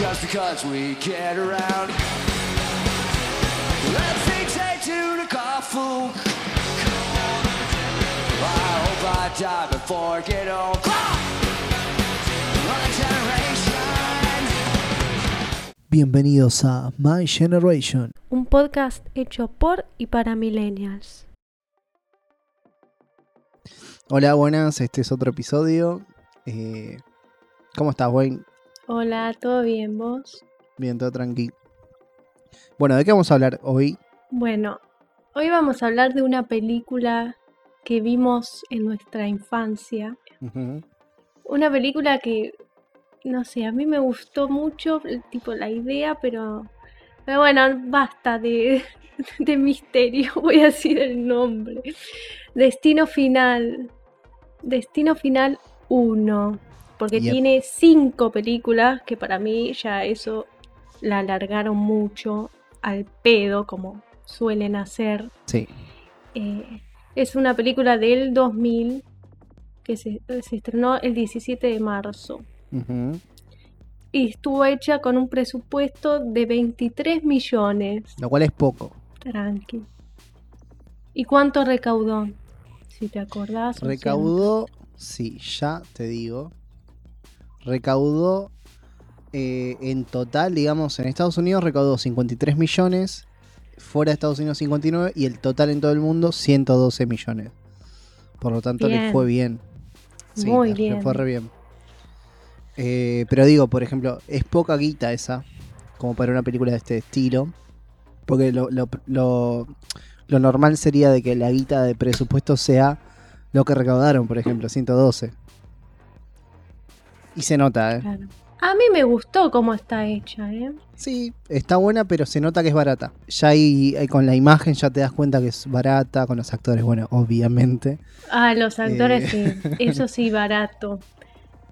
just because we get around. Let's take to the coffin. I hope I die before I get on. My generation. Bienvenidos a My Generation. un podcast hecho por y para millennials. Hola, buenas, este es otro episodio. Eh, ¿Cómo estás, Wayne? Hola, ¿todo bien vos? Bien, todo tranquilo. Bueno, ¿de qué vamos a hablar hoy? Bueno, hoy vamos a hablar de una película que vimos en nuestra infancia. Una película que, no sé, a mí me gustó mucho, tipo la idea, pero, pero bueno, basta de, de misterio, voy a decir el nombre. Destino Final. Destino Final 1. Porque Yep. tiene cinco películas que para mí ya eso la alargaron mucho al pedo, como suelen hacer. Sí, Eh, es una película del 2000 que se, se estrenó el 17 de marzo y estuvo hecha con un presupuesto de 23 millones. lo cual es poco. Tranqui. ¿Y cuánto recaudó? Si te acordás. Recaudó, sí, ya te digo. Recaudó eh, en total, digamos, en Estados Unidos recaudó 53 millones, fuera de Estados Unidos 59 y el total en todo el mundo 112 millones. Por lo tanto, le fue bien. Muy le- bien. Le fue re bien. Eh, pero digo, por ejemplo, es poca guita esa, como para una película de este estilo. Porque lo, lo- lo- lo normal sería de que la guita de presupuesto sea lo que recaudaron, por ejemplo, 112. Y se nota, ¿eh? Claro. A mí me gustó cómo está hecha, ¿eh? Sí, está buena, pero se nota que es barata. Ya ahí, ahí con la imagen ya te das cuenta que es barata, con los actores, bueno, obviamente. Ah, los actores Eh. sí, eso sí, barato.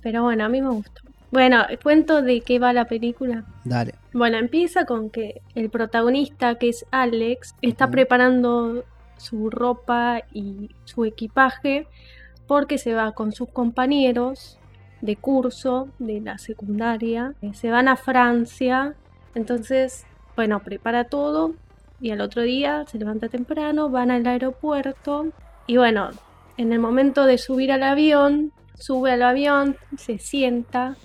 Pero bueno, a mí me gustó. Bueno, cuento de qué va la película. Dale. Bueno, empieza con que el protagonista, que es Alex, está preparando su ropa y su equipaje porque se va con sus compañeros de curso de la secundaria. Eh, Se van a Francia, entonces, bueno, prepara todo y al otro día se levanta temprano, van al aeropuerto y bueno, en el momento de subir al avión, sube al avión, se sienta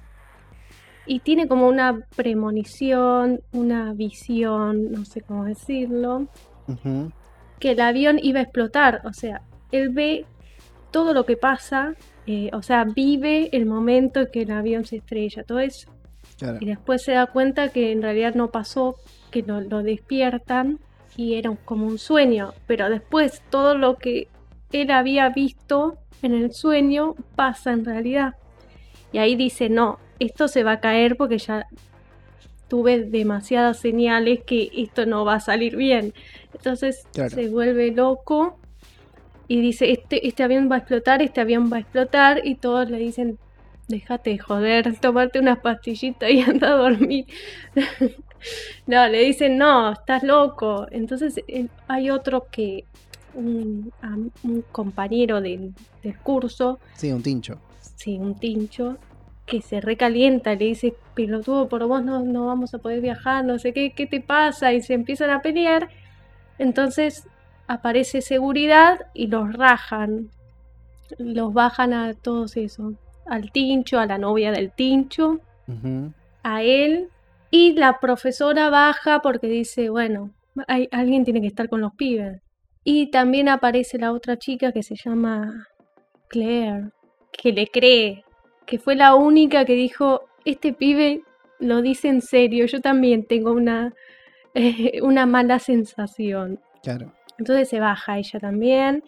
y tiene como una premonición, una visión, no sé cómo decirlo, que el avión iba a explotar. O sea, él ve todo lo que pasa, eh, o sea, vive el momento en que el avión se estrella, todo eso. Claro. Y después se da cuenta que en realidad no pasó, que lo, lo despiertan y era como un sueño. Pero después todo lo que él había visto en el sueño pasa en realidad. Y ahí dice, no, esto se va a caer porque ya tuve demasiadas señales que esto no va a salir bien. Entonces Claro. se vuelve loco y dice, este, este avión va a explotar, este avión va a explotar y todos le dicen, déjate de joder, tomarte unas pastillitas y anda a dormir. no, le dicen, no, estás loco. Entonces eh, hay otro que, un, compañero del, del curso, Sí, un tincho. sí, un tincho, que se recalienta, le dice, pelotudo, por vos no, no vamos a poder viajar, no sé qué, qué te pasa, y se empiezan a pelear. Entonces aparece seguridad y los rajan, los bajan a todos esos, al tincho, a la novia del tincho, a él, y la profesora baja porque dice, bueno, hay, alguien tiene que estar con los pibes. Y también aparece la otra chica que se llama Claire, que le cree, que fue la única que dijo, este pibe lo dice en serio, yo también tengo una, una mala sensación. Claro. Entonces se baja ella también.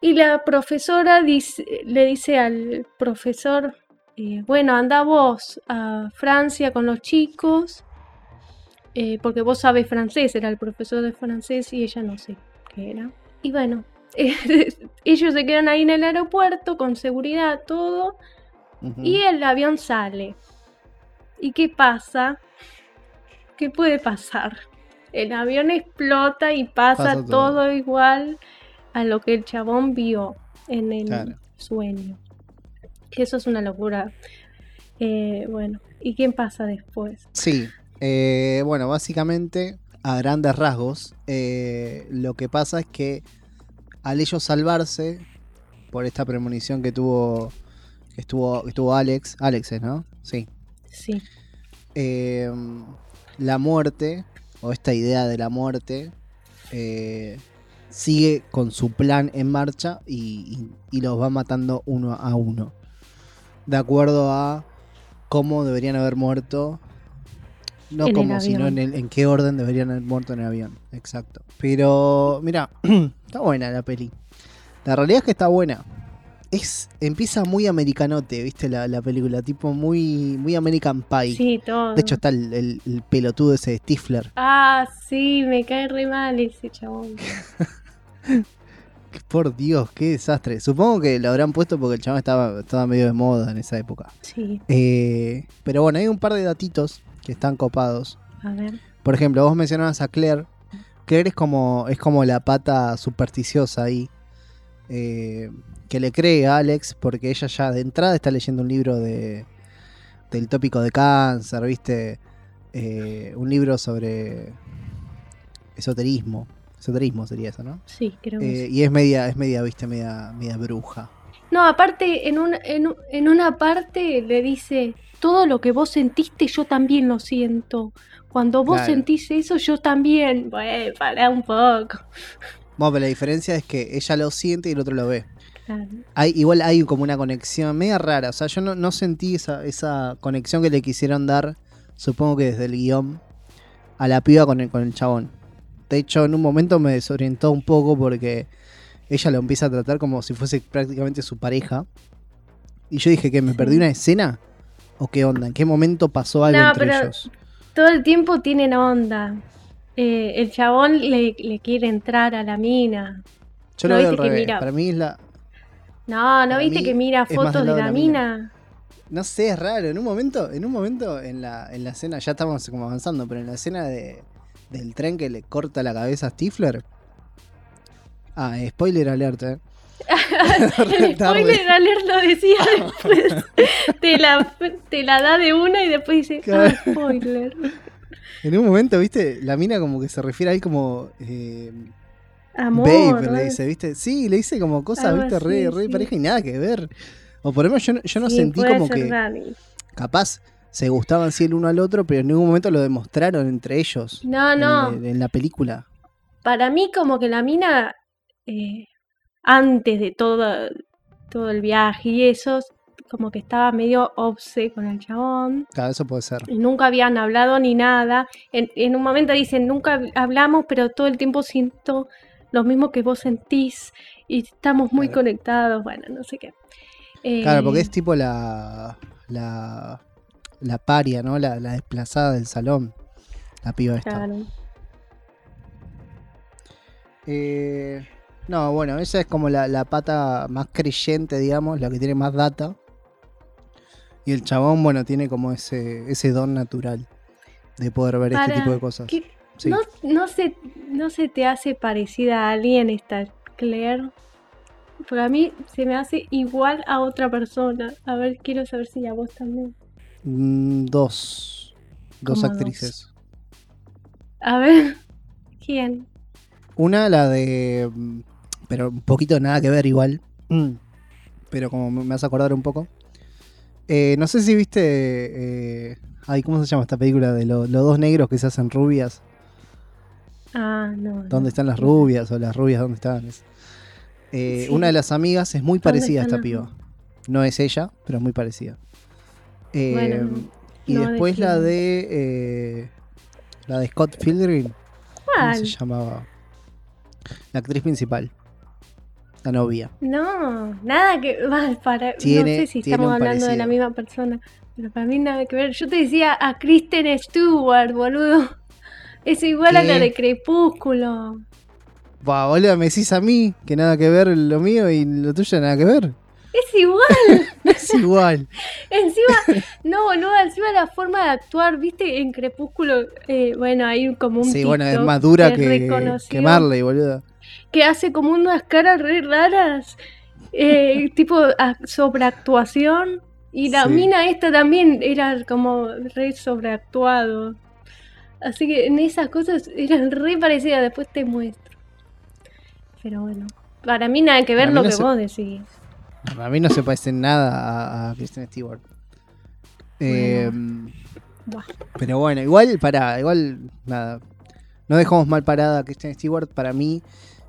Y la profesora dice- le dice al profesor, eh, bueno, anda vos a Francia con los chicos, eh, porque vos sabes francés, era el profesor de francés y ella no sé qué era. Y bueno, ellos se quedan ahí en el aeropuerto con seguridad, todo, y el avión sale. ¿Y qué pasa? ¿Qué puede pasar? El avión explota y pasa, Pasa todo. todo. igual a lo que el chabón vio en el Claro. sueño. Que eso es una locura. Eh, bueno, ¿Y qué pasa después? Sí, eh, bueno, básicamente, a grandes rasgos, eh, lo que pasa es que al ellos salvarse, por esta premonición que tuvo, que estuvo, que estuvo Alex, Alex, ¿no? Sí. Sí. Eh, la muerte, o esta idea de la muerte, eh, sigue con su plan en marcha y, y- y los va matando uno a uno. De acuerdo a cómo deberían haber muerto. No como, sino en, avión. el- en qué orden deberían haber muerto en el avión. Exacto. Pero, mira, está buena la peli. La realidad es que está buena. Es, empieza muy americanote, ¿viste? La, la película, tipo muy, muy American Pie. Sí, todo. De hecho, está el, el- el pelotudo ese de Stifler. Ah, sí, me cae re mal ese chabón. Por Dios, qué desastre. Supongo que lo habrán puesto porque el chaval estaba, estaba medio de moda en esa época. Sí, Eh, pero bueno, hay un par de datitos que están copados. a ver. Por ejemplo, vos mencionabas a Claire. Claire es como, es como la pata supersticiosa ahí. eh, que le cree a Alex porque ella ya de entrada está leyendo un libro de del tópico de cáncer, ¿viste? Eh, un libro sobre esoterismo. Esoterismo sería eso, ¿no? Sí, creo que Eh, sí. y es media, es media, viste, media, media bruja. No, aparte, en, un, en, en una parte le dice, todo lo que vos sentiste, yo también lo siento. Cuando vos Claro. sentís eso, yo también. Bueno, pará un poco. Bueno, pero la diferencia es que ella lo siente y el otro lo ve. Claro. Hay, igual hay como una conexión media rara. O sea, yo no, no sentí esa, esa conexión que le quisieron dar, supongo que desde el guion, a la piba con el, con el chabón. De hecho, en un momento me desorientó un poco porque ella lo empieza a tratar como si fuese prácticamente su pareja. Y yo dije que me perdí una escena. ¿O qué onda? ¿En qué momento pasó algo No, entre pero- ellos? Todo el tiempo tienen onda. Eh, el chabón le, le quiere entrar a la mina. Yo ¿no lo veo al revés. mira- Para mí es la. No, ¿no viste que mira fotos de la, de la mina? No sé, es raro. En un momento, en un momento en la, en la escena, ya estamos como avanzando, pero en la escena de, del tren que le corta la cabeza a Stifler. Ah, eh, spoiler alert, eh. El spoiler alert lo decía después. te, la, te la da de una y después dice, ah, spoiler. En un momento, viste, la mina como que se refiere ahí como eh, Amor. babe, ¿no? le dice, viste. Sí, le dice como cosas, viste, re, así, re sí. pareja y nada que ver. O por lo menos yo, no- yo no Sí, sentí como que Dani. capaz se gustaban así el uno al otro, pero en ningún momento lo demostraron entre ellos. No, no. En, en la película. Para mí como que la mina, eh, antes de todo, todo el viaje y eso, como que estaba medio obse con el chabón. Claro, eso puede ser. y Nunca habían hablado ni nada. En, en un momento dicen, nunca hablamos, pero todo el tiempo siento lo mismo que vos sentís y estamos muy Claro. conectados. Bueno, no sé qué. Claro, Eh, porque es tipo la. la. la paria, ¿no? La, la desplazada del salón. La piba esta. Claro. Eh, no, bueno, esa es como la, la pata más creyente, digamos, la que tiene más data. Y el chabón, bueno, tiene como ese, ese don natural de poder ver este tipo de cosas. ¿Qué- Sí. ¿No, no, se, ¿No se te hace parecida a alguien esta Claire? Porque a mí se me hace igual a otra persona. A ver, quiero saber si a vos también. Mm, dos. Dos ¿Cómo actrices. A ver, ¿quién? Una, la de. mm, Pero un poquito nada que ver igual. Mm, Pero como me me hace acordar un poco. Eh, no sé si viste. eh, ay, ¿cómo se llama esta película? De lo- los dos negros que se hacen rubias. Ah, no. ¿Dónde están las rubias? O las rubias, ¿dónde están? Es- Eh, Sí. Una de las amigas es muy parecida a esta piba. No es ella, pero es muy parecida. Eh, Bueno, y no después la de. eh, la de Scott Pilgrim. ¿Cómo se llamaba? La actriz principal. La novia. No, nada que. va, Para, Tiene- no sé si estamos hablando de la misma persona. Pero para mí nada que ver. Yo te decía a Kristen Stewart, boludo. Es igual a ¿Qué? la de Crepúsculo. Va, boludo, me decís a mí que nada que ver lo mío y lo tuyo nada que ver. Es igual. Es igual. Encima, no, boludo, encima la forma de actuar, viste, en Crepúsculo, eh, bueno, hay como un Sí, bueno, es más dura que, que Marley, boludo. que hace como unas caras re raras, eh, tipo a- sobreactuación. Y la Sí. mina esta también era como re sobreactuado. Así que en esas cosas eran re parecidas, después te muestro. Pero bueno, para mí nada que ver Para lo no que se- vos decís. A mí no se parece nada a, a Kristen Stewart. Eh, pero bueno, igual, para, igual, nada. No dejamos mal parada a Kristen Stewart. Para mí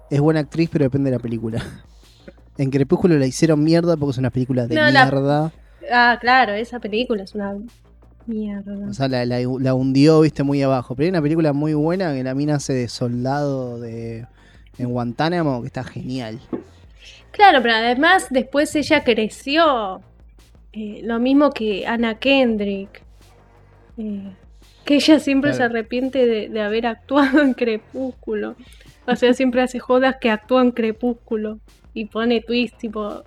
es buena actriz, pero depende de la película. En Crepúsculo la hicieron mierda porque es una película de No, la- mierda. Ah, claro, esa película es una mierda. O sea, la, la- la hundió, viste, muy abajo. Pero hay una película muy buena que la mina hace de soldado de, en Guantánamo, que está genial. Claro, pero además después ella creció. Eh, lo mismo que Anna Kendrick. Eh, que ella siempre se arrepiente de, de haber actuado en Crepúsculo. O sea, siempre hace jodas que actúa en Crepúsculo. Y pone twist, tipo.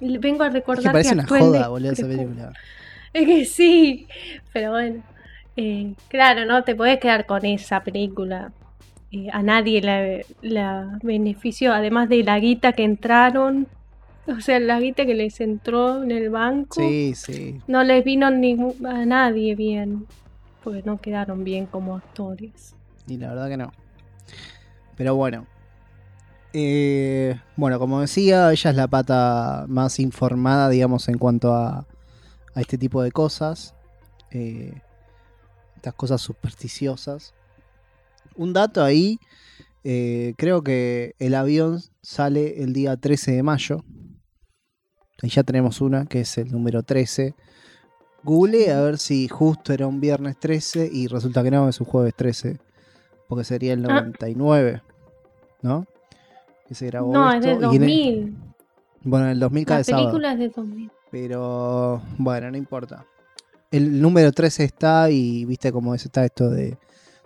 "Le- Vengo a Es que recordar parece que una joda, boludo, esa Crepúsculo". película. Es que sí, pero bueno. Eh, claro, no te puedes quedar con esa película. Eh, a nadie la, la benefició, además de la guita que entraron. O sea, la guita que les entró en el banco. Sí, sí. No les vino a nadie bien. Porque no quedaron bien como actores. Y la verdad que no. Pero bueno. Eh, bueno, como decía, ella es la pata más informada, digamos, en cuanto a, a este tipo de cosas. Eh, estas cosas supersticiosas. Un dato ahí. eh, creo que el avión sale el día 13 de mayo. Ahí ya tenemos una, que es el número 13. Google a ver si justo era un viernes 13 y resulta que no, es un jueves 13. Porque sería el Ah. 99. ¿No? Que se grabó No, es esto, de y en el- 2000. bueno, en el 2000 cae La sábado. película es de 2000. Pero bueno, no importa. El número 13 está y viste cómo es, está esto de,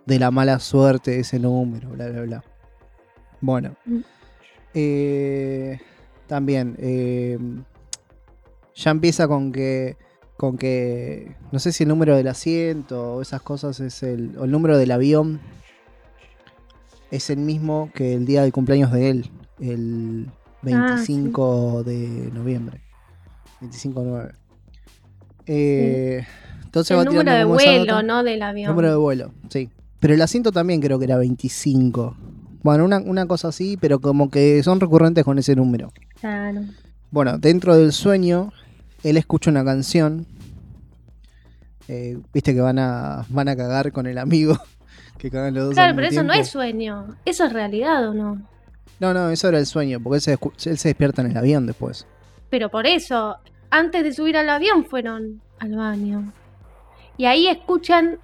de la mala suerte de ese número, bla, bla, bla. Bueno. Mm. Eh, también, eh, ya empieza con que, con que, no sé si el número del asiento o esas cosas es el, o el número del avión es el mismo que el día del cumpleaños de él, el Ah, sí. 25 de noviembre. 25-9. Eh, Entonces va El número tirando de vuelo, no del avión. Número de vuelo, sí. Pero el asiento también creo que era 25. Bueno, una, una cosa así, pero como que son recurrentes con ese número. Claro. Bueno, dentro del sueño, él escucha una canción. Eh, Viste que van a, van a cagar con el amigo. Que cagan los dos. Claro, pero eso no es sueño. Eso es realidad o no. No, no, eso era el sueño, porque él se, él se despierta en el avión después. Pero por eso, antes de subir al avión fueron al baño. Y ahí escuchan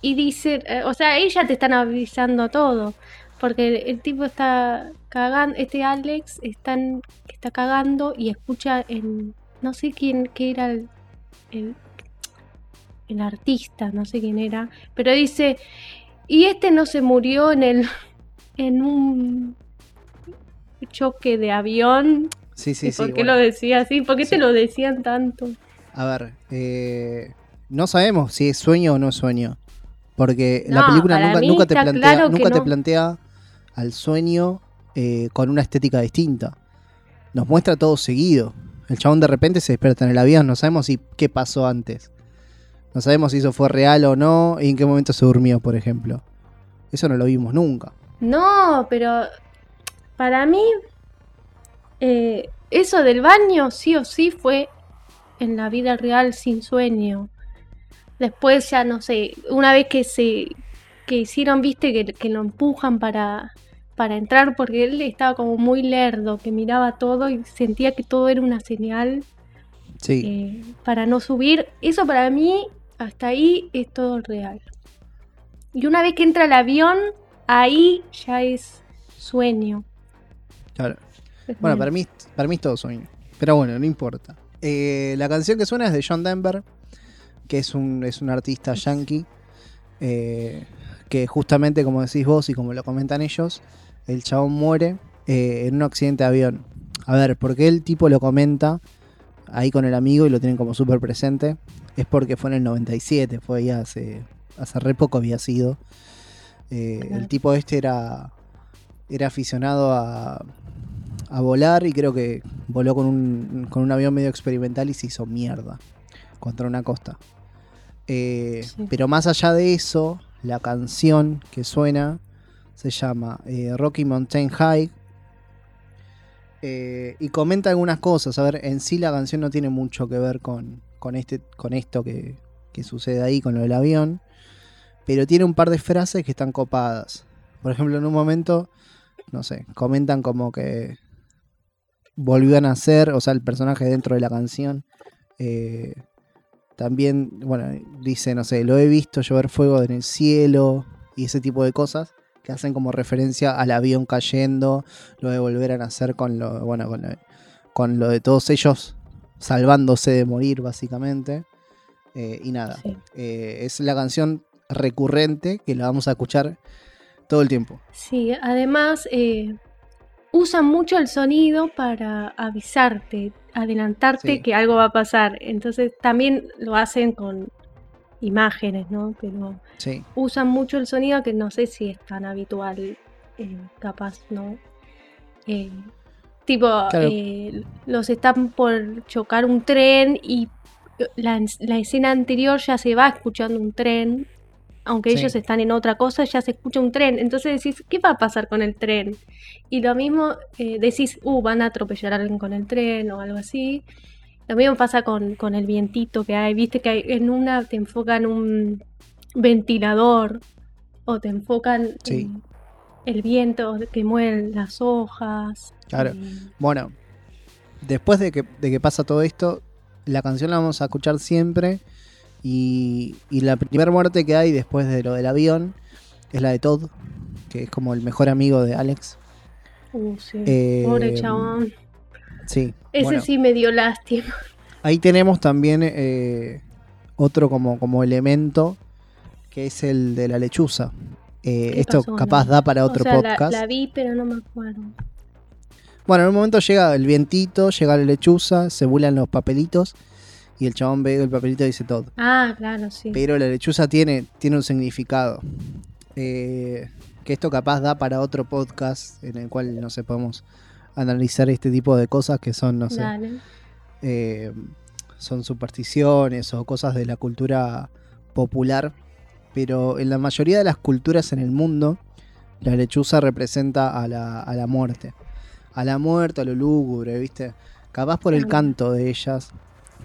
y dicen, eh, o sea, ya te están avisando todo. Porque el, tipo está cagando, este Alex está cagando y escucha en, no sé quién, qué era el, el, el artista, no sé quién era, pero dice, y este no se murió en el, en un choque de avión Sí, sí, ¿Y sí. por qué bueno. lo decía así? ¿Por qué Sí. te lo decían tanto? A ver, eh, no sabemos si es sueño o no es sueño. Porque la película nunca, te claro plantea al sueño eh, con una estética distinta. Nos muestra todo seguido. El chabón de repente se despierta en el avión, no sabemos si qué pasó antes. No sabemos si eso fue real o no y en qué momento se durmió, por ejemplo. Eso no lo vimos nunca. No, pero para mí eh, eso del baño sí o sí fue en la vida real sin sueño. Después ya no sé, una vez que se que hicieron, viste, que, que lo empujan para, para entrar porque él estaba como muy lerdo, que miraba todo y sentía que todo era una señal Sí, eh, para no subir. Eso para mí, hasta ahí es todo real. Y una vez que entra el avión, ahí ya es sueño. claro. Bueno, para mí, para mí es todo sueño. Pero bueno, no importa. Eh, la canción que suena es de John Denver, que es un, es un artista yankee, eh, que justamente, como decís vos y como lo comentan ellos, el chabón muere eh, en un accidente de avión. A ver, ¿por qué el tipo lo comenta ahí con el amigo y lo tienen como súper presente? Es porque fue en el 97, fue ya hace, hace re poco había sido. Eh. El tipo este era, era aficionado a, a volar y creo que voló con un, con un avión medio experimental y se hizo mierda contra una costa. Eh, Sí. Pero más allá de eso, la canción que suena se llama eh, Rocky Mountain High. eh, y comenta algunas cosas. A ver, en sí la canción no tiene mucho que ver con, con, este, con esto que, que sucede ahí, con lo del avión. Pero tiene un par de frases que están copadas. Por ejemplo, en un momento, no sé, comentan como que volvió a nacer, o sea, el personaje dentro de la canción. eh, también, bueno, dice, no sé, lo he visto llover fuego en el cielo y ese tipo de cosas que hacen como referencia al avión cayendo, lo de volver a nacer con lo, bueno, con lo, con lo de todos ellos salvándose de morir, básicamente. Eh, y nada, Sí. eh, es la canción recurrente que la vamos a escuchar todo el tiempo. Sí, además eh, usan mucho el sonido para avisarte, adelantarte Sí. que algo va a pasar. Entonces también lo hacen con imágenes, ¿no? Pero Sí, usan mucho el sonido que no sé si es tan habitual, eh, capaz, ¿no? Eh, tipo, Claro. eh, los están por chocar un tren y la, la escena anterior ya se va escuchando un tren, aunque Sí. ellos están en otra cosa, ya se escucha un tren. Entonces decís, ¿qué va a pasar con el tren? Y lo mismo eh, decís, uh, van a atropellar a alguien con el tren o algo así. Lo mismo pasa con, con el vientito que hay. Viste que hay- en una te enfocan un ventilador o te enfocan Sí. en el viento que mueve las hojas. Claro. Eh, Bueno, después de que, de que pasa todo esto, la canción la vamos a escuchar siempre. Y, y la primera muerte que hay después de lo del avión es la de Todd, que es como el mejor amigo de Alex. uh, sí. Eh, Pobre chabón. Sí. Ese bueno, sí me dio lástima. Ahí tenemos también eh, otro como, como elemento, que es el de la lechuza. Eh, ¿Qué esto pasó? capaz No. da para otro o sea, la- podcast. La, vi, pero no me acuerdo. Bueno, en un momento llega el vientito, llega la lechuza, se vuelan los papelitos y el chabón ve el papelito y dice todo. Ah, claro, sí. Pero la lechuza tiene, tiene un significado. Eh, que esto capaz da para otro podcast en el cual, no sé, podemos analizar este tipo de cosas que son, no sé, eh, son supersticiones o cosas de la cultura popular. Pero en la mayoría de las culturas en el mundo, la lechuza representa a la, a la muerte. A la muerte, a lo lúgubre, ¿viste? Capaz por el canto de ellas,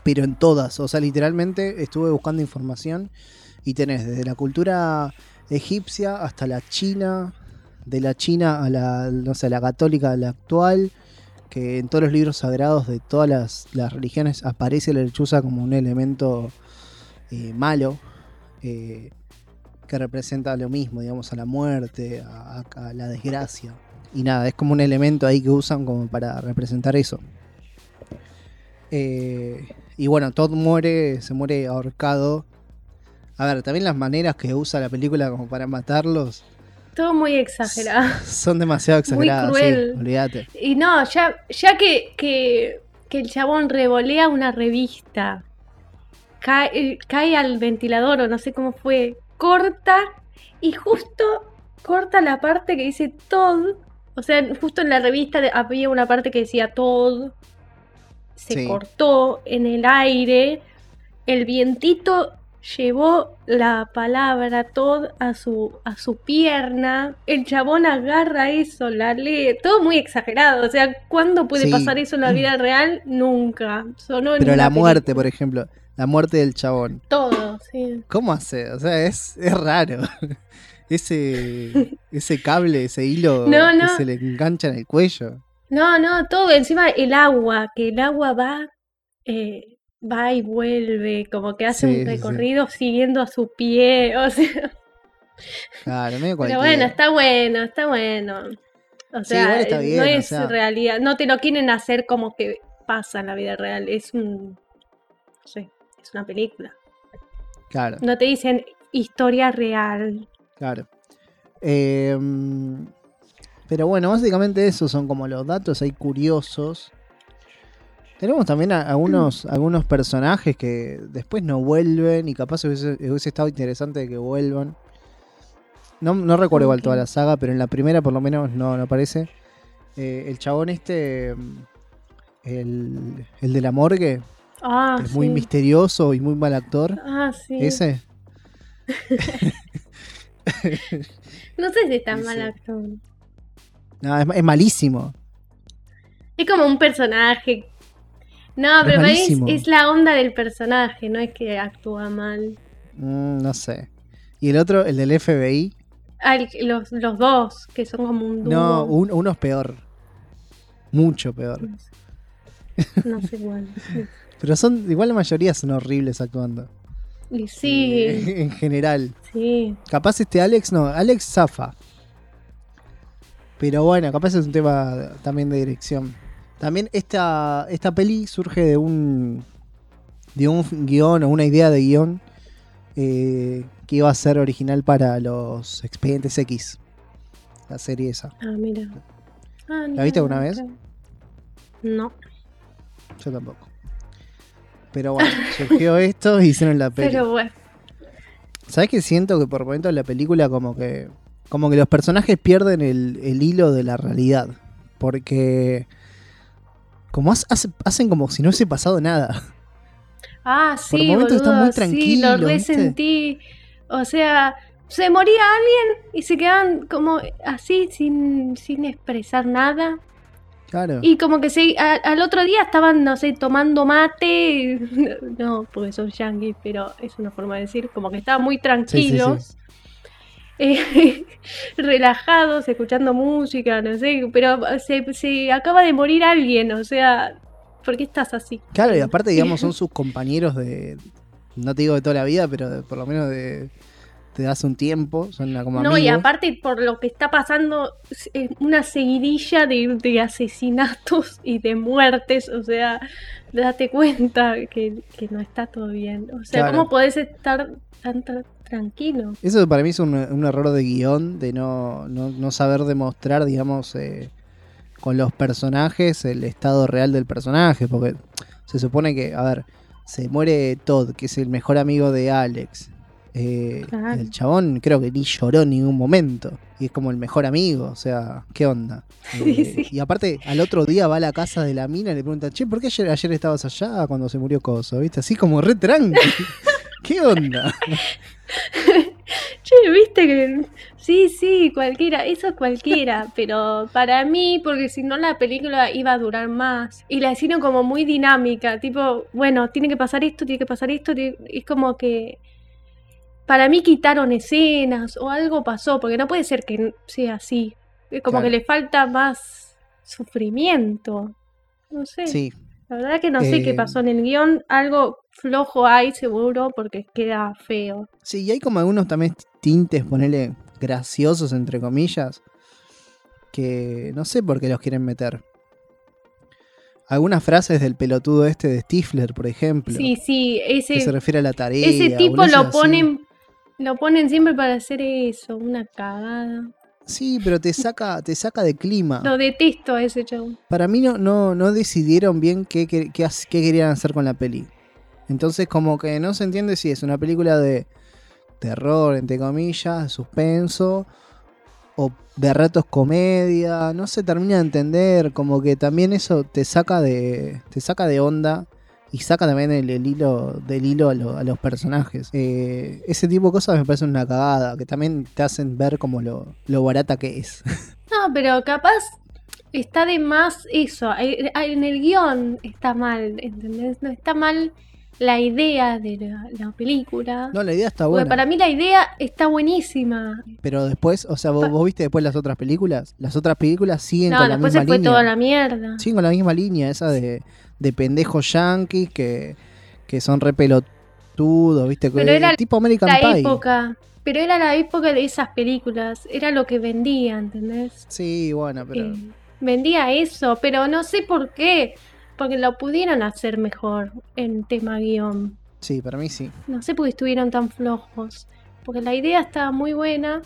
pero en todas. O sea, literalmente estuve buscando información y tenés desde la cultura egipcia hasta la china, de la china a la, no sé, la católica, la actual, que en todos los libros sagrados de todas las, religiones aparece la lechuza como un elemento eh, malo, eh, que representa lo mismo, digamos, a la muerte, a la desgracia. Y nada, es como un elemento ahí que usan como para representar eso. Eh, y bueno, Todd muere, se muere ahorcado. A ver, también las maneras que usa la película como para matarlos Todo muy exagerado. son demasiado Muy exageradas. sí, olvídate. Y no, ya, ya que, que, que el chabón revolea una revista, cae, eh, cae al ventilador o no sé cómo fue, corta y justo corta la parte que dice Todd. O sea, justo en la revista había una parte que decía Todd. Se Sí. cortó en el aire. El vientito llevó la palabra Todd a su, a su pierna. El chabón agarra eso, la lee. Todo muy exagerado. O sea, ¿cuándo puede Sí. pasar eso en la vida real? Nunca. Sonó Pero la muerte, película. por ejemplo, la muerte del chabón. Todo, sí. ¿Cómo hace? O sea, es, es raro. Ese, ese cable, ese hilo No, que se le engancha en el cuello. No, no, todo. Encima el agua, que el agua va, eh, va y vuelve, como que hace Sí, un sí. recorrido siguiendo a su pie. O sea, Claro, medio pero cualquiera. bueno, está bueno, está bueno. O Sí, sea, igual está eh, bien, no o es sea. realidad, no te lo quieren hacer como que pasa en la vida real, es un, no sé, es una película. Claro, No te dicen historia real. claro. Em, pero bueno, básicamente esos son como los datos ahí curiosos. Tenemos también a- algunos, algunos personajes que después no vuelven y capaz hubiese, hubiese estado interesante que vuelvan. No, no recuerdo igual toda la saga, pero en la primera por lo menos no, no aparece. Eh, el chabón este, mm, el, el de la morgue, Ah, es muy misterioso y muy mal actor. Ah, sí. Ese. No sé si es tan mal actor. No, es, es malísimo. Es como un personaje. No, pero es, es la onda del personaje, no es que actúa mal. Mm, no sé. Y el otro, el del FBI. Ah, el- los, los dos, que son como un dúo. No, un- uno es peor. Mucho peor. No sé. No sé cuál. Pero son, igual la mayoría son horribles actuando. Y sí, en general. sí. Capaz este Alex no, Alex zafa. Pero bueno, capaz es un tema también de dirección. También esta, esta peli surge de un de un guion o una idea de guion eh, que iba a ser original para los Expedientes X. La serie esa. Ah, mira. Ah, ¿La viste alguna vez? No. Yo tampoco. Pero bueno, surgió esto y hicieron la peli. Pero bueno. ¿Sabes qué siento que por momentos la película como que como que los personajes pierden el, el hilo de la realidad? Porque como hace- hace- hacen como si no hubiese pasado nada. Ah, Por sí, momentos está boludo, muy sí, tranquilo, lo resentí. O sea, se moría alguien y se quedan como así sin, sin expresar nada. Claro. Y como que se, a- al otro día estaban, no sé, tomando mate. No, porque son yanquis, pero es una forma de decir. Como que estaban muy sí, sí. Eh, relajados, escuchando música, no sé. Pero se, se acaba de morir alguien, o sea, ¿por qué estás así? Claro, y aparte, digamos, son sus compañeros de. No te digo de toda la vida, pero por lo menos de, de hace un tiempo. Son como No, amigos. y aparte por lo que está pasando, es una seguidilla de, de asesinatos y de muertes, o sea, date cuenta que, que no está todo bien. O sea, Claro. ¿cómo podés estar tan tranquilo? Eso para mí es un, un error de guion, de no, no, no saber demostrar, digamos, eh, con los personajes el estado real del personaje. Porque se supone que, a ver, se muere Todd, que es el mejor amigo de Alex. Eh, Claro. El chabón creo que ni lloró en ningún momento. Y es como el mejor amigo, o sea, ¿qué onda? Sí, Eh, sí. Y aparte, al otro día va a la casa de la mina y le pregunta, che, ¿por qué ayer, ayer estabas allá cuando se murió Coso? ¿Viste? Así como re tranqui. ¿Qué onda? Che, viste que... Sí, sí, cualquiera, eso es cualquiera, pero para mí, porque si no la película iba a durar más, y la hicieron como muy dinámica, tipo, bueno, tiene que pasar esto, tiene que pasar esto, tiene- es como que para mí quitaron escenas o algo pasó, porque no puede ser que sea así, es como Claro. que le falta más sufrimiento, no sé, Sí, la verdad que no sé qué Eh, pasó en el guion, algo flojo hay seguro, porque queda feo. Sí, y hay como algunos también tintes, ponele, graciosos, entre comillas, que no sé por qué los quieren meter. Algunas frases del pelotudo este de Stifler, por ejemplo, Sí, sí, que se ese, refiere a la tarea. ese tipo lo así. ponen, lo ponen siempre para hacer eso, una cagada. Sí, pero te saca, te saca de clima. Lo detesto a ese chabón. Para mí no, no, no decidieron bien qué, qué- qué querían hacer con la peli. Entonces como que no se entiende si es una película de terror, entre comillas, de suspenso, o de ratos comedia, no se termina de entender, como que también eso te saca de, te saca de onda y saca también el, el hilo del hilo a, lo- a los personajes. Eh, ese tipo de cosas me parece una cagada, que también te hacen ver como lo, lo barata que es. No, pero capaz está de más eso. En el guion está mal, ¿entendés? No está mal la idea de la, la película. no, la idea está Porque buena. para mí la idea está buenísima. Pero después, o sea, ¿vos, vos viste después las otras películas? Las otras películas siguen No, con la después misma se fue línea. toda la mierda. Siguen con la misma línea, esa de, de pendejos yankees que, que son re pelotudos, ¿viste? Pero era tipo American la Pie. época. Pero era la época de esas películas. Era lo que vendía, ¿entendés? Sí, bueno, pero. Eh, vendía eso, pero no sé por qué. Porque lo pudieron hacer mejor en tema guion. Sí, para mí sí. No sé por qué estuvieron tan flojos. Porque la idea estaba muy buena.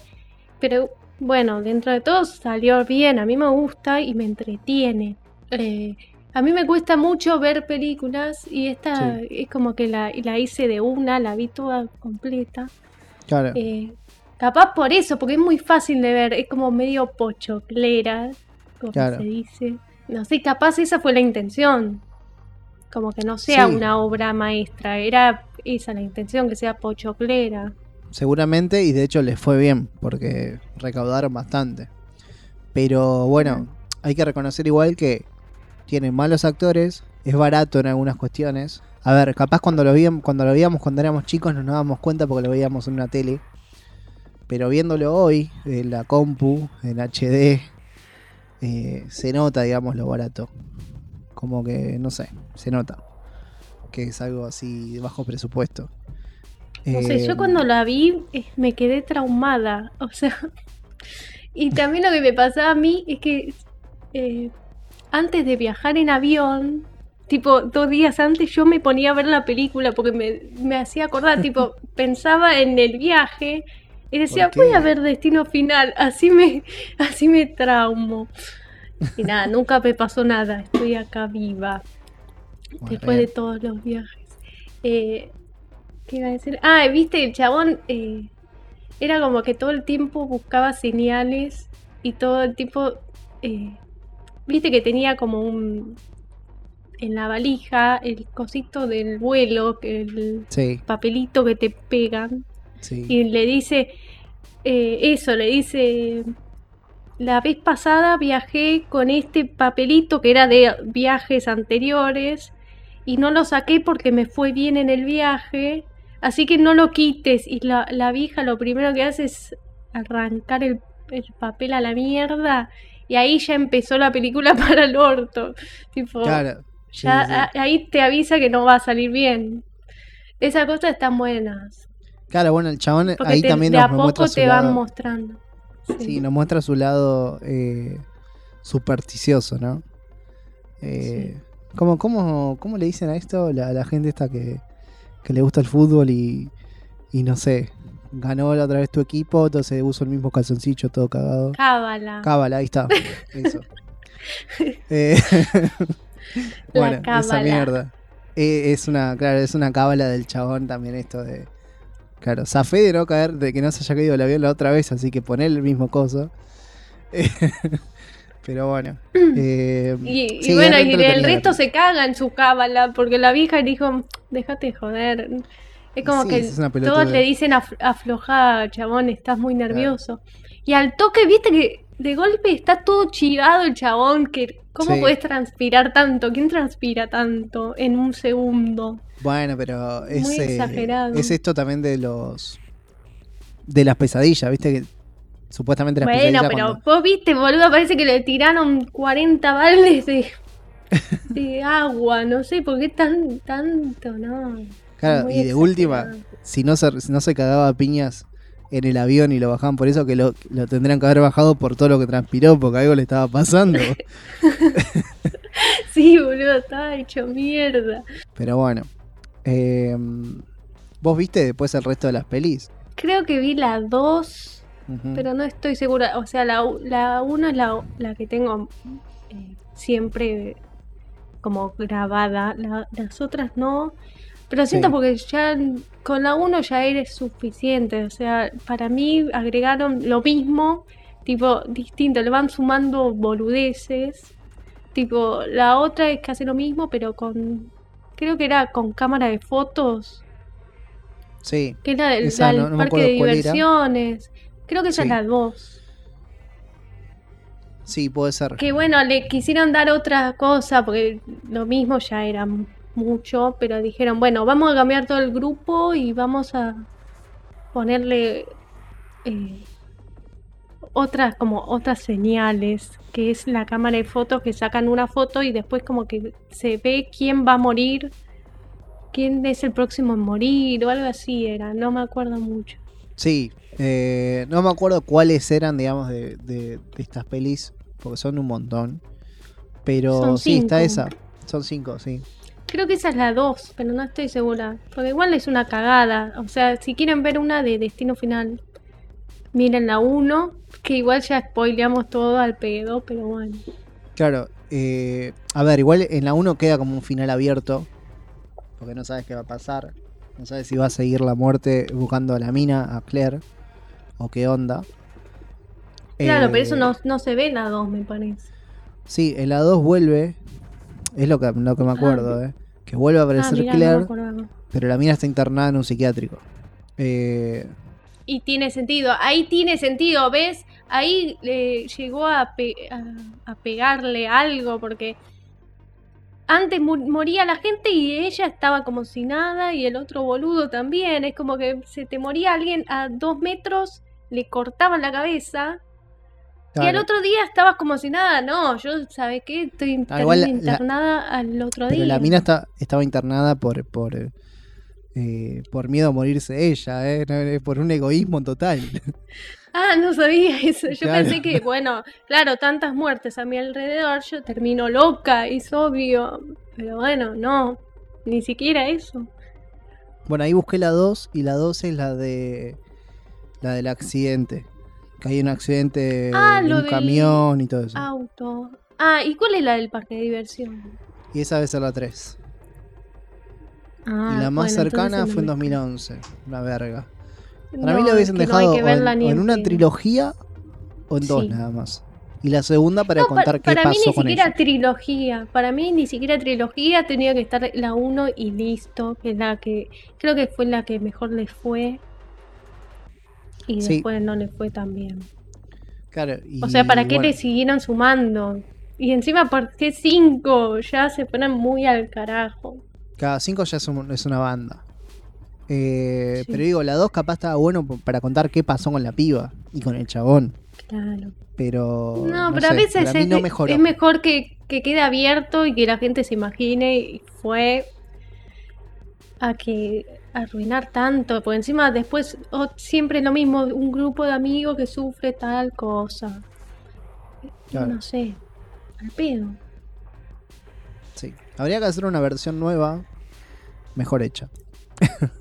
Pero bueno, dentro de todo salió bien. A mí me gusta y me entretiene. Eh, a mí me cuesta mucho ver películas y esta Sí. es como que la, la hice de una, la vi toda completa. Claro. Eh, capaz por eso, porque es muy fácil de ver, es como medio pochoclera. como Claro. se dice. No sé, capaz esa fue la intención. Como que no sea Sí. una obra maestra, era esa la intención, que sea pochoclera. Seguramente, y de hecho les fue bien, porque recaudaron bastante. Pero bueno, hay que reconocer igual que tienen malos actores, es barato en algunas cuestiones. A ver, capaz cuando lo, veíamos, cuando lo veíamos cuando éramos chicos no nos dábamos cuenta porque lo veíamos en una tele. Pero viéndolo hoy, en la compu, en HD, eh, se nota, digamos, lo barato. Como que, no sé, se nota. Que es algo así de bajo presupuesto. No sé, yo Eh, cuando la vi eh, me quedé traumada. O sea, y también lo que me pasaba a mí es que eh, antes de viajar en avión, tipo dos días antes, yo me ponía a ver la película porque me, me hacía acordar, tipo, pensaba en el viaje y decía, voy a ver Destino Final, así me, así me traumo. Y nada, nunca me pasó nada, estoy acá viva Bueno, después de todos los viajes. Eh, ¿Qué iba a decir? Ah, viste, el chabón eh, era como que todo el tiempo buscaba señales y todo el tiempo, eh, viste que tenía como un, en la valija, el cosito del vuelo, que el Sí, papelito que te pegan, sí. y le dice eh, eso, le dice, la vez pasada viajé con este papelito que era de viajes anteriores y no lo saqué porque me fue bien en el viaje, así que no lo quites. Y la, la vieja lo primero que hace es arrancar el, el papel a la mierda y ahí ya empezó la película para el orto. Tipo, Claro. sí, ya sí. a- ahí te avisa que no va a salir bien. Esas cosas están buenas. Claro, bueno, el chabón Porque ahí te- también de a nos muestra poco su te van lado. mostrando. Sí, nos muestra su lado eh, supersticioso, ¿no? Eh, ¿cómo, cómo, cómo le dicen a esto la, la gente esta que, que le gusta el fútbol y, y no sé, ganó la otra vez tu equipo, entonces uso el mismo calzoncillo todo cagado? Cábala. Cábala, ahí está. Eso. Eh, bueno, esa cábala. mierda. Eh, es una, claro, es una cábala del chabón también esto de. Claro, zafé de no caer, de que no se haya caído el avión la otra vez, así que poner el mismo coso. Eh, Pero bueno. eh, Y, bueno, y el resto se caga en su cábala porque la vieja dijo, déjate de joder. Es como Sí, que es todos le dicen "Af- aflojá, chabón, estás muy nervioso. Y al toque, viste que de golpe está todo chivado el chabón, que ¿cómo Sí. puedes transpirar tanto? ¿Quién transpira tanto en un segundo? Bueno, pero es, Muy eh, exagerado. es esto también de los. de las pesadillas, ¿viste? Que supuestamente las Bueno, pesadillas. pero cuando- vos viste, boludo, parece que le tiraron 40 baldes de, de agua, no sé por qué tan tanto, no. Claro, Muy y de última, si no se, si no se cagaba a piñas en el avión y lo bajaban por eso, que lo, lo tendrían que haber bajado por todo lo que transpiró, porque algo le estaba pasando. Sí, boludo, estaba hecho mierda. Pero bueno. eh, ¿Vos viste después el resto de las pelis? Creo que vi la 2, Ujú. pero no estoy segura. O sea, la 1 es la, la que tengo eh, siempre como grabada. La- las otras no. Pero siento Sí. porque ya con la 1 ya eres suficiente. O sea, para mí agregaron lo mismo, tipo distinto. Le van sumando boludeces. Tipo, la otra es casi lo mismo, pero con. Creo que era con cámara de fotos. Sí, Que era del, Esa no- no parque de diversiones. Creo que esa Sí. es la 2. sí, puede ser. Que bueno, le quisieron dar otra cosa, porque lo mismo ya era m- mucho, pero dijeron, bueno, vamos a cambiar todo el grupo y vamos a ponerle eh, otras, como otras señales, que es la cámara de fotos que sacan una foto y después como que se ve quién va a morir, quién es el próximo en morir o algo así era, no me acuerdo mucho. Sí, eh, no me acuerdo cuáles eran, digamos, de, de- de estas pelis, porque son un montón. Pero Son sí, está esa. Son cinco, sí. Creo que esa es la 2, pero no estoy segura. Porque igual es una cagada. O sea, si quieren ver una de Destino Final, miren la 1, que igual ya spoileamos todo al pedo, pero bueno. Claro, eh, a ver, igual en la 1 queda como un final abierto, porque no sabes qué va a pasar. No sabes si va a seguir la muerte buscando a la mina, a Claire, o qué onda. Claro, Eh, pero eso no, no se ve en la 2, me parece. Sí, en la 2 vuelve. Es lo que, lo que me acuerdo, ¿eh? Que vuelve a Ah, aparecer mirá, no Claire, pero la mina está internada en un psiquiátrico. Eh, Y tiene sentido, ahí tiene sentido, ¿ves? Ahí eh, llegó a, pe- a- a pegarle algo porque antes mu- moría la gente y ella estaba como si nada y el otro boludo también. Es como que se te moría alguien a dos metros, le cortaban la cabeza y al claro, otro día estabas como si nada. No, yo, ¿sabes qué? Estoy Ah, igual la- la- internada al otro pero día. la mina está, estaba internada por, por, eh, por miedo a morirse ella, ¿eh? Eh, por un egoísmo total. Ah, no sabía eso. Yo Claro. pensé que, bueno, claro, tantas muertes a mi alrededor, yo termino loca, es obvio. Pero bueno, no, ni siquiera eso. Bueno, ahí busqué la 2 y la 2 es la de la del accidente. Que hay un accidente Ah, de un camión y todo eso. Auto. Ah, ¿y cuál es la del parque de diversión? Y esa debe ser la 3. Ah, y la más bueno, cercana fue en no me- 2011. Una verga. Para No, mí lo es hubiesen no dejado o en, verla ni o en una trilogía o en dos Sí. nada más. Y la segunda para No, contar qué para mí pasó ni con siquiera ella. trilogía. Para mí ni siquiera trilogía tenía que estar la 1 y listo. Que es la que creo que fue la que mejor les fue. Y Sí. después no les fue tan bien. Claro, y O sea, ¿para qué bueno, le siguieron sumando? Y encima, ¿por qué 5? Ya se ponen muy al carajo. Cada 5 ya es, un- es una banda. Eh, Sí. Pero digo, la 2 capaz estaba bueno para contar qué pasó con la piba y con el chabón. Claro. Pero. No, pero a veces es, no es mejor que, que quede abierto y que la gente se imagine y fue a que arruinar tanto. Porque encima después oh, siempre lo mismo, un grupo de amigos que sufre tal cosa. Claro. No sé, al pedo. Sí. Habría que hacer una versión nueva, mejor hecha.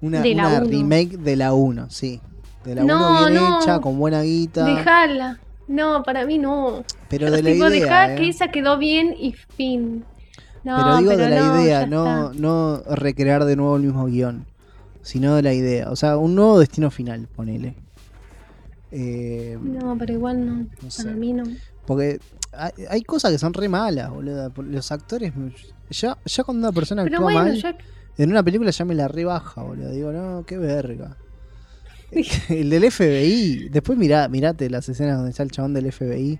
una De remake de la 1, sí. De la 1 No, bien no. hecha, con buena guita. Dejala. No, para mí no. pero de la tipo, idea. dejá ¿eh? que esa quedó bien y fin. No, pero digo de la no, idea, no, está. no recrear de nuevo el mismo guion. Sino de la idea. O sea, un nuevo destino final, ponele. Eh, No, pero igual no. No sé. Para mí no. Porque hay, hay cosas que son re malas, boludo. Los actores. Ya, ya cuando una persona Pero actúa bueno, mal, ya en una película ya me la rebaja, boludo. Digo, no, qué verga. El del FBI. Después mirá, mirate las escenas donde está el chabón del FBI.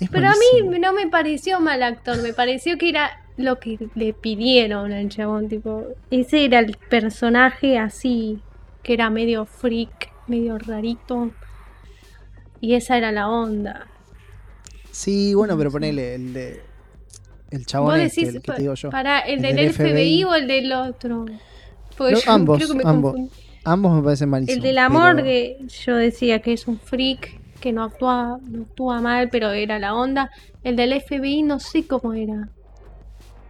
Es Pero a mí no me pareció mal actor, me pareció que era lo que le pidieron al chabón, tipo, ese era el personaje así, que era medio freak, medio rarito, y esa era la onda. Sí, bueno, pero ponele el de. El chabón Vos este, decís, el que te digo yo. para el, el del, del FBI, FBI o el del otro. Porque No, yo ambos, creo que me ambos. Ambos me parecen malísimos. El de la pero- morgue, yo decía que es un freak, que no actúa, no actúa mal, pero era la onda. El del FBI no sé cómo era.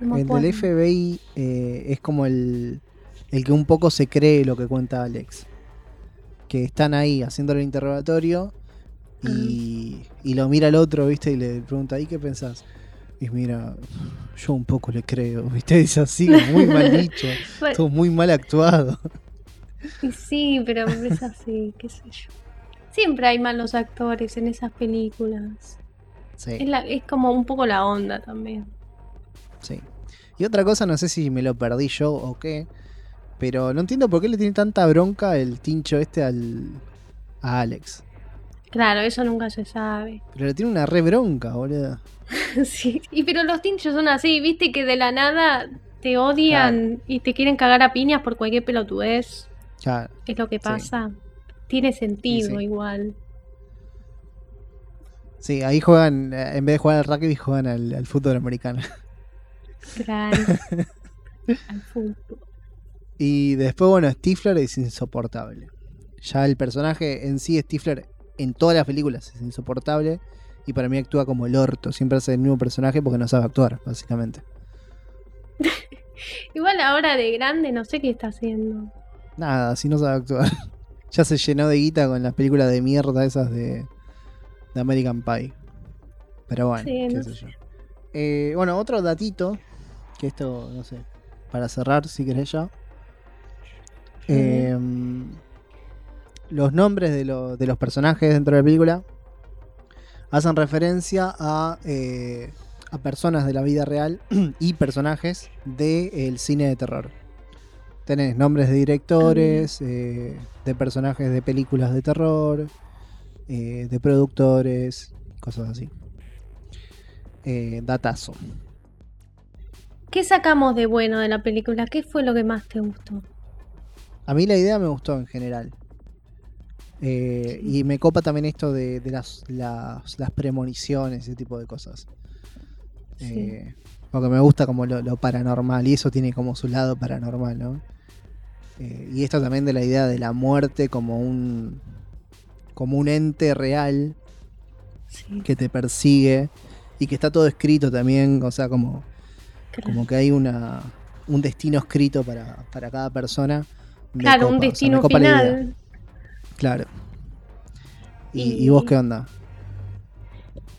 No El del FBI eh, es como el, el que un poco se cree lo que cuenta Alex. Que están ahí haciendo el interrogatorio y, Ah. y lo mira el otro, ¿viste? Y le pregunta, ¿y qué pensás? Y mira, yo un poco le creo, ¿viste? Dice así, muy mal dicho, Bueno, todo muy mal actuado. y sí, pero es así, qué sé yo. Siempre hay malos actores en esas películas. Sí, Es, la- es como un poco la onda también. Sí. Y otra cosa, no sé si me lo perdí yo o qué, pero no entiendo por qué le tiene tanta bronca el tincho este al, a Alex. Claro, eso nunca se sabe. Pero le tiene una re bronca, boludo. sí, y pero los tinchos son así, viste que de la nada te odian y te quieren cagar a piñas por cualquier pelotudez. Claro. Es lo que pasa. Tiene sentido sí. igual. Sí, ahí juegan, eh, en vez de jugar al rugby, juegan al, al fútbol americano. Claro. Al fútbol. Y después, bueno, Stifler es insoportable. Ya el personaje en sí, Stifler, en todas las películas es insoportable. Y para mí actúa como el orto. Siempre hace el mismo personaje porque no sabe actuar, básicamente. Igual ahora de grande no sé qué está haciendo. Nada, si no sabe actuar. ya se llenó de guita con las películas de mierda esas de, de American Pie. Pero bueno, Sí, qué no sé sé. yo. Eh, bueno, otro datito. Que esto, no sé, para cerrar, si querés ya. Em, los nombres de, lo- de los personajes dentro de la película. hacen referencia a, eh, a personas de la vida real y personajes del cine de terror. Tenés nombres de directores, eh, de personajes de películas de terror, de productores, cosas así. Eh, datazo. ¿Qué sacamos de bueno de la película? ¿Qué fue lo que más te gustó? A mí la idea me gustó en general. Eh, y me copa también esto de, de las, las, las premoniciones, ese tipo de cosas. Sí. Eh, porque me gusta como lo, lo paranormal y eso tiene como su lado paranormal, ¿no? Eh, y esto también de la idea de la muerte como un como un ente real Sí, que te persigue y que está todo escrito también, o sea, como, claro. como que hay una un destino escrito para, para cada persona. Claro, copa, un o sea, me destino final. Claro. ¿Y, Y- y vos qué onda?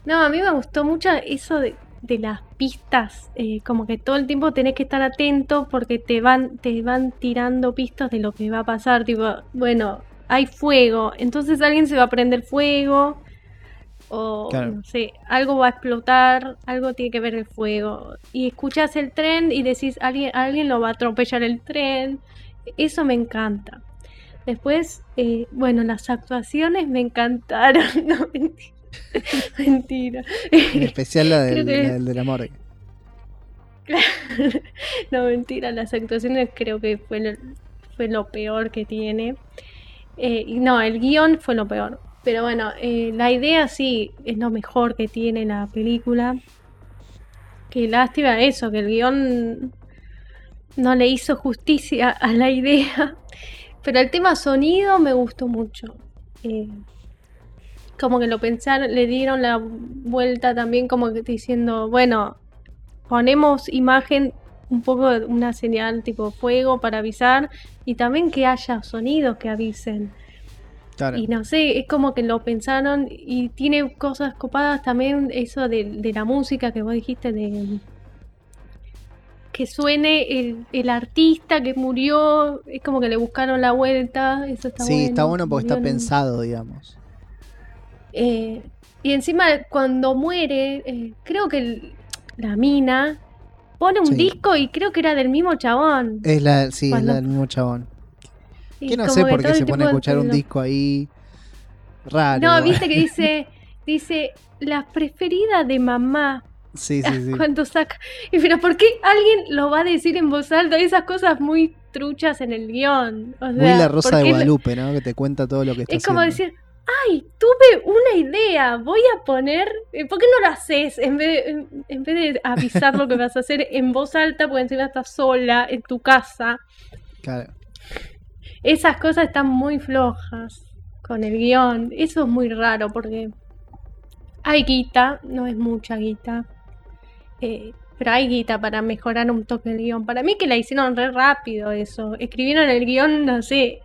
No, a mí me gustó mucho eso de, de las pistas, eh, como que todo el tiempo tenés que estar atento porque te van, te van tirando pistas de lo que va a pasar, tipo, bueno, hay fuego, entonces alguien se va a prender fuego, o Claro. no sé, algo va a explotar, algo tiene que ver el fuego, y escuchás el tren y decís, alguien, alguien lo va a atropellar el tren, eso me encanta. Después, eh, bueno, las actuaciones me encantaron, no, mentira. Mentira. En especial la del, que- la del de la morgue. no, mentira, las actuaciones creo que fue lo, fue lo peor que tiene. Eh, no, el guion fue lo peor. Pero bueno, eh, la idea sí es lo mejor que tiene la película. Qué lástima eso, que el guion no le hizo justicia a la idea. Pero el tema sonido me gustó mucho. Eh, como que lo pensaron, le dieron la vuelta también como que diciendo, bueno, ponemos imagen un poco una señal tipo fuego para avisar y también que haya sonidos que avisen. Claro. Y no sé, es como que lo pensaron y tiene cosas copadas también eso de, de la música que vos dijiste de que suene el, el artista que murió, es como que le buscaron la vuelta, eso está sí, bueno. está bueno porque está pensado, digamos. eh, y encima cuando muere, eh, creo que el- la mina pone un Sí. disco y creo que era del mismo chabón. Es la, sí, es la del mismo chabón. Que no sé por qué se pone a escuchar un disco ahí. Raro. No, viste que dice, dice, la preferida de mamá. Sí, sí, sí. Cuando saca. Y pero ¿por qué alguien lo va a decir en voz alta? Esas cosas muy truchas en el guion. O Muy sea, la Rosa ¿por de Guadalupe, ¿no? Que te cuenta todo lo que está Es como haciendo. decir, ay, tuve una idea, voy a poner, eh, ¿por qué no lo haces? En vez, de, en, en vez de avisar lo que vas a hacer en voz alta, porque encima estás sola en tu casa. Claro. Esas cosas están muy flojas con el guion. Eso es muy raro porque hay guita, no es mucha guita. eh, pero hay guita para mejorar un toque el guion. Para mí que la hicieron re rápido eso. Escribieron el guion, no sé,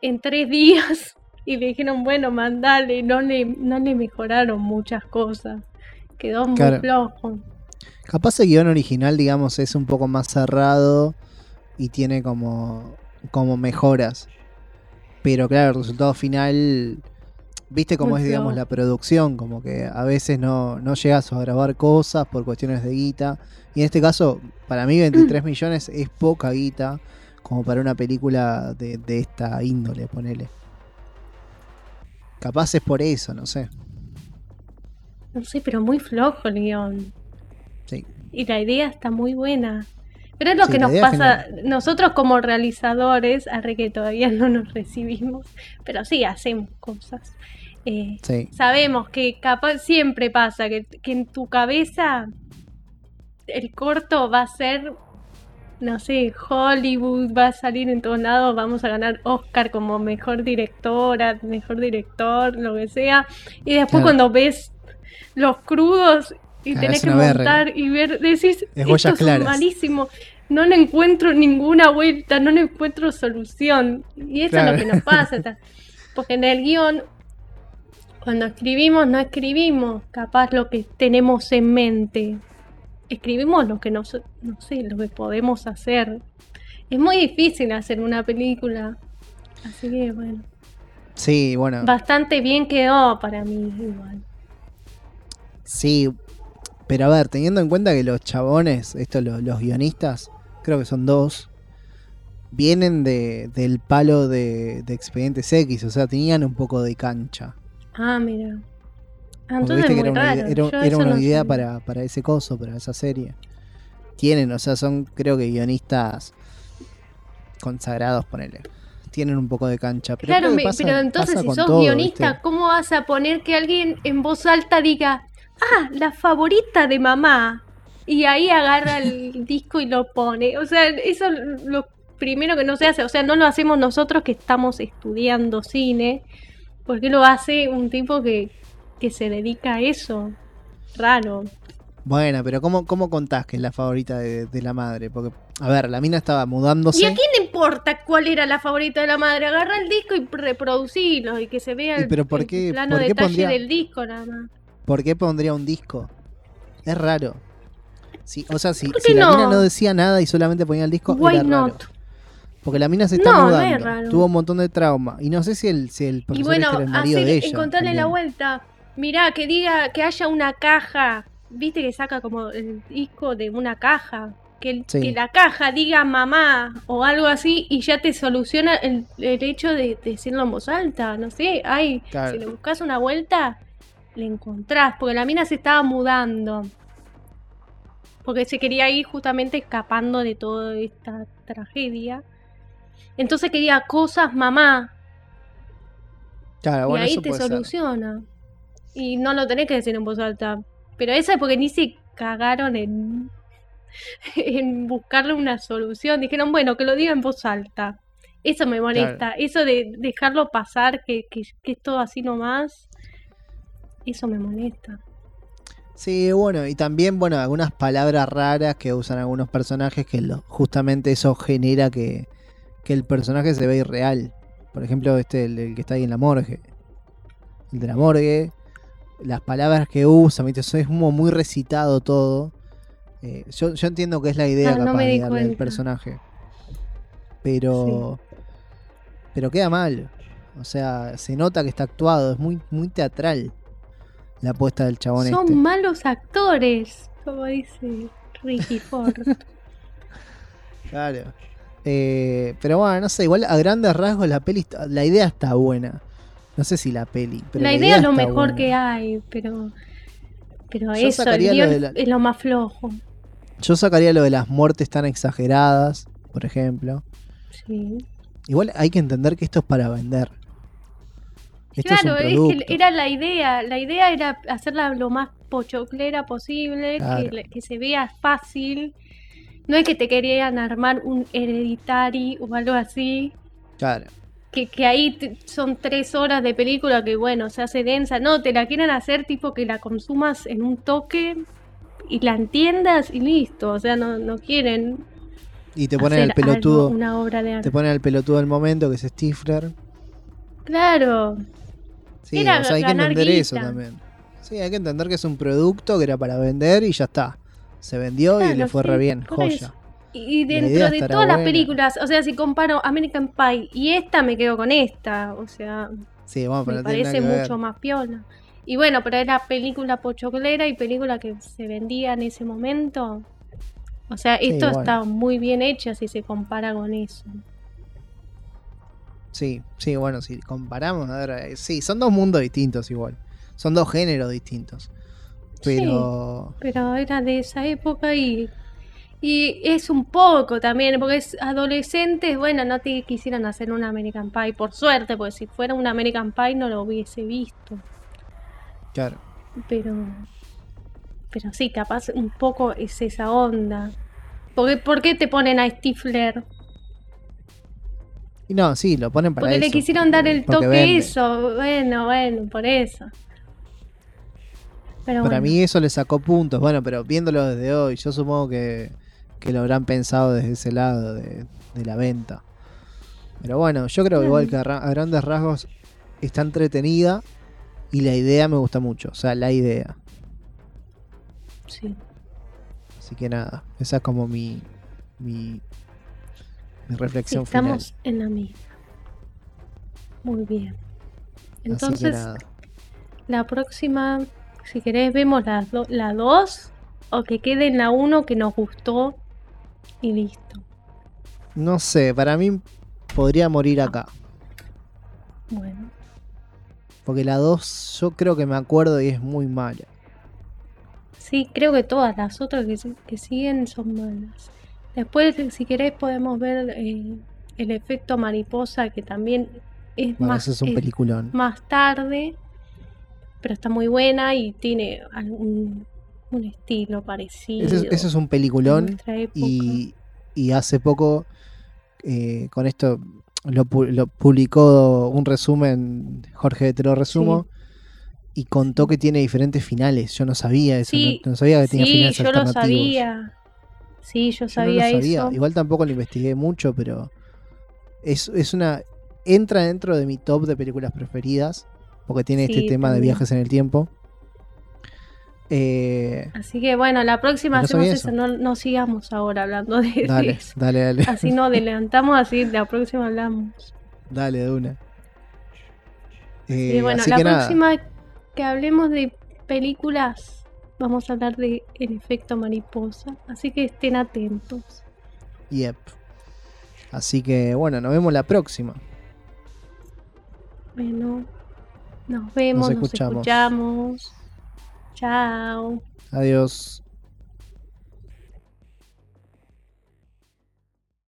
en tres días y le dijeron, bueno, mandale. No le, no le mejoraron muchas cosas. Quedó muy Claro. flojo. Capaz el guion original, digamos, es un poco más cerrado y tiene como, como mejoras. Pero claro, el resultado final, viste cómo es, digamos, la producción, como que a veces no, no llegas a grabar cosas por cuestiones de guita. Y en este caso, para mí 23 millones es poca guita como para una película de, de esta índole, ponele. Capaz es por eso, no sé. No sé, pero muy flojo el guion. Sí. Y la idea está muy buena. Pero es lo Sí, que nos pasa nosotros como realizadores, arre que todavía no nos recibimos, pero sí hacemos cosas. Eh, Sí. sabemos que capaz siempre pasa que, que en tu cabeza el corto va a ser, no sé, Hollywood, va a salir en todos lados, vamos a ganar Oscar como mejor directora, mejor director, lo que sea. Y después Claro. cuando ves los crudos y tenés que montar y ver, decís, Es esto es claras". malísimo. No le encuentro ninguna vuelta, no le encuentro solución. Y eso es lo que nos pasa. Porque en el guion, cuando escribimos, no escribimos capaz lo que tenemos en mente. Escribimos lo que nos, no sé, lo que podemos hacer. Es muy difícil hacer una película. Así que bueno, Sí, bueno. bastante bien quedó para mí igual. Sí, pero a ver, teniendo en cuenta que los chabones, estos los, los guionistas, creo que son dos, vienen de, del palo de, de Expedientes X, o sea, tenían un poco de cancha. Ah, mira. Ah, entonces viste que muy era una, raro. era, una no idea para, para ese coso, para esa serie. Tienen, o sea, son creo que guionistas consagrados, ponele. Tienen un poco de cancha. Pero Claro, me- pasa- pero entonces si sos todo, guionista, ¿viste? ¿cómo vas a poner que alguien en voz alta diga, ah, la favorita de mamá? Y ahí agarra el disco y lo pone. O sea, eso es lo primero que no se hace. O sea, no lo hacemos nosotros que estamos estudiando cine. porque lo hace un tipo que, que se dedica a eso? Raro. Bueno, pero ¿cómo, cómo contás que es la favorita de, de la madre? Porque, a ver, la mina estaba mudándose. ¿Y a quién le importa cuál era la favorita de la madre? Agarra el disco y reproducilo y que se vea ¿Y el, pero por el qué- plano por qué detalle pondría- del disco nada más. ¿Por qué pondría un disco? Es raro. Sí, o sea, si, ¿Por si qué la no? mina no decía nada y solamente ponía el disco, Why era raro. not? Porque la mina se está No, no mudando. es raro. Tuvo un montón de trauma. Y no sé si el, si el Y profesor bueno, este era el marido hacer- de ella. encontrarle la vuelta. Mirá, que diga que haya una caja. Viste que saca como el disco de una caja. Que, el- Sí. que la caja diga mamá o algo así y ya te soluciona el, el hecho de, de decirlo en voz alta. No sé, ay, Claro. si le buscas una vuelta, le encontrás. Porque la mina se estaba mudando. Porque se quería ir justamente escapando de toda esta tragedia. Entonces quería cosas mamá. Claro, bueno, y ahí eso te puede ser. soluciona. Y no lo tenés que decir en voz alta. Pero esa es porque ni se cagaron en, en buscarle una solución. Dijeron, bueno, que lo diga en voz alta. Eso me molesta. Eso de dejarlo pasar, que, que, que es todo así nomás. Eso me molesta. Sí, bueno, y también, bueno, algunas palabras raras que usan algunos personajes que lo- justamente eso genera que, que el personaje se ve irreal. Por ejemplo, este, el, el que está ahí en la morgue. El de la morgue. Las palabras que usa. Eso es como muy recitado todo. Eh, yo, yo entiendo que es la idea Ah, no capaz me de darle al personaje. Pero. Pero queda mal. O sea, se nota que está actuado. Es muy, muy teatral. La apuesta del chabón Son este. malos actores, como dice Ricky Ford. Claro. Eh, pero bueno, no sé, igual a grandes rasgos la peli, la idea está buena. No sé si la peli, pero la la, idea es lo mejor buena. que hay, pero. Pero Yo eso, el lo la- es lo más flojo. Yo sacaría lo de las muertes tan exageradas, por ejemplo. Sí. Igual hay que entender que esto es para vender. Esto claro, es un es, producto. que era la idea. La idea era hacerla lo más pochoclera posible, Claro. que, se vea fácil. No es que te querían armar un hereditary o algo así. Claro. Que, que ahí son tres horas de película que, bueno, se hace densa. No, te la quieren hacer tipo que la consumas en un toque y la entiendas y listo. O sea, no, no quieren Y te ponen al pelotudo. algo, una obra de arte. Te ponen al pelotudo del momento, que es Stifler. Claro, Sí, Era o sea, hay que entender eso también. Sí, hay que entender que es un producto que era para vender y ya está. Se vendió y le fue sí, re bien. Joya. eso. Y dentro de todas las películas, o sea, si comparo American Pie y esta, me quedo con esta. O sea, Sí, me parece mucho más piola. Y bueno, pero era película pochoclera y película que se vendía en ese momento. O sea, Sí, esto bueno. está muy bien hecha si se compara con eso. Sí, sí, bueno, si comparamos, a ver, eh, sí, son dos mundos distintos igual. Son dos géneros distintos. Pero Pero era de esa época y, y es un poco también, porque es adolescentes, bueno, no te quisieran hacer un American Pie, por suerte, porque si fuera un American Pie no lo hubiese visto. claro. Pero, pero sí, capaz un poco es esa onda. Porque, ¿Por qué te ponen a Stifler? Y no, sí, lo ponen para Porque le eso, quisieron dar el toque vende. eso. Bueno, bueno, por eso. Pero Para bueno. mí eso le sacó puntos. Bueno, pero viéndolo desde hoy, yo supongo que, que lo habrán pensado desde ese lado de, de la venta. Pero bueno, yo creo que igual que a grandes rasgos está entretenida y la idea me gusta mucho. O sea, la idea. Sí. Así que nada, esa es como mi, mi, mi reflexión estamos en la misma. Muy bien. Entonces, la próxima si querés vemos las do- la 2 o que quede en la 1 que nos gustó y listo. No sé, para mí podría morir acá. Bueno, Porque la 2 yo creo que me acuerdo y es muy mala. sí, creo que todas las otras que siguen son malas. Después, si querés, podemos ver eh, el efecto mariposa, que también es Bueno, más, es un peliculón. más tarde, pero está muy buena y tiene algún un estilo parecido. Ese es, un peliculón y, y hace poco eh, con esto lo, lo publicó un resumen, Jorge te lo resumo, y contó que tiene diferentes finales. Yo no sabía eso, Sí, no, no sabía que tenía sí, finales yo lo sabía. Sí, yo Yo no sabía, lo sabía. eso. Igual tampoco lo investigué mucho, pero es, es una. Entra dentro de mi top de películas preferidas. Porque tiene este tema de viajes en el tiempo. Eh, Así que bueno, la próxima No hacemos eso. eso. No, no sigamos ahora hablando de, eso. dale, dale. Así no adelantamos, así la próxima hablamos. Dale, de una. Y Eh, bueno, así la que nada, próxima que hablemos de películas, vamos a hablar de El efecto mariposa. Así que estén atentos. yep. Así que bueno, nos vemos la próxima. Bueno, nos vemos, nos escuchamos. escuchamos. Chao. Adiós.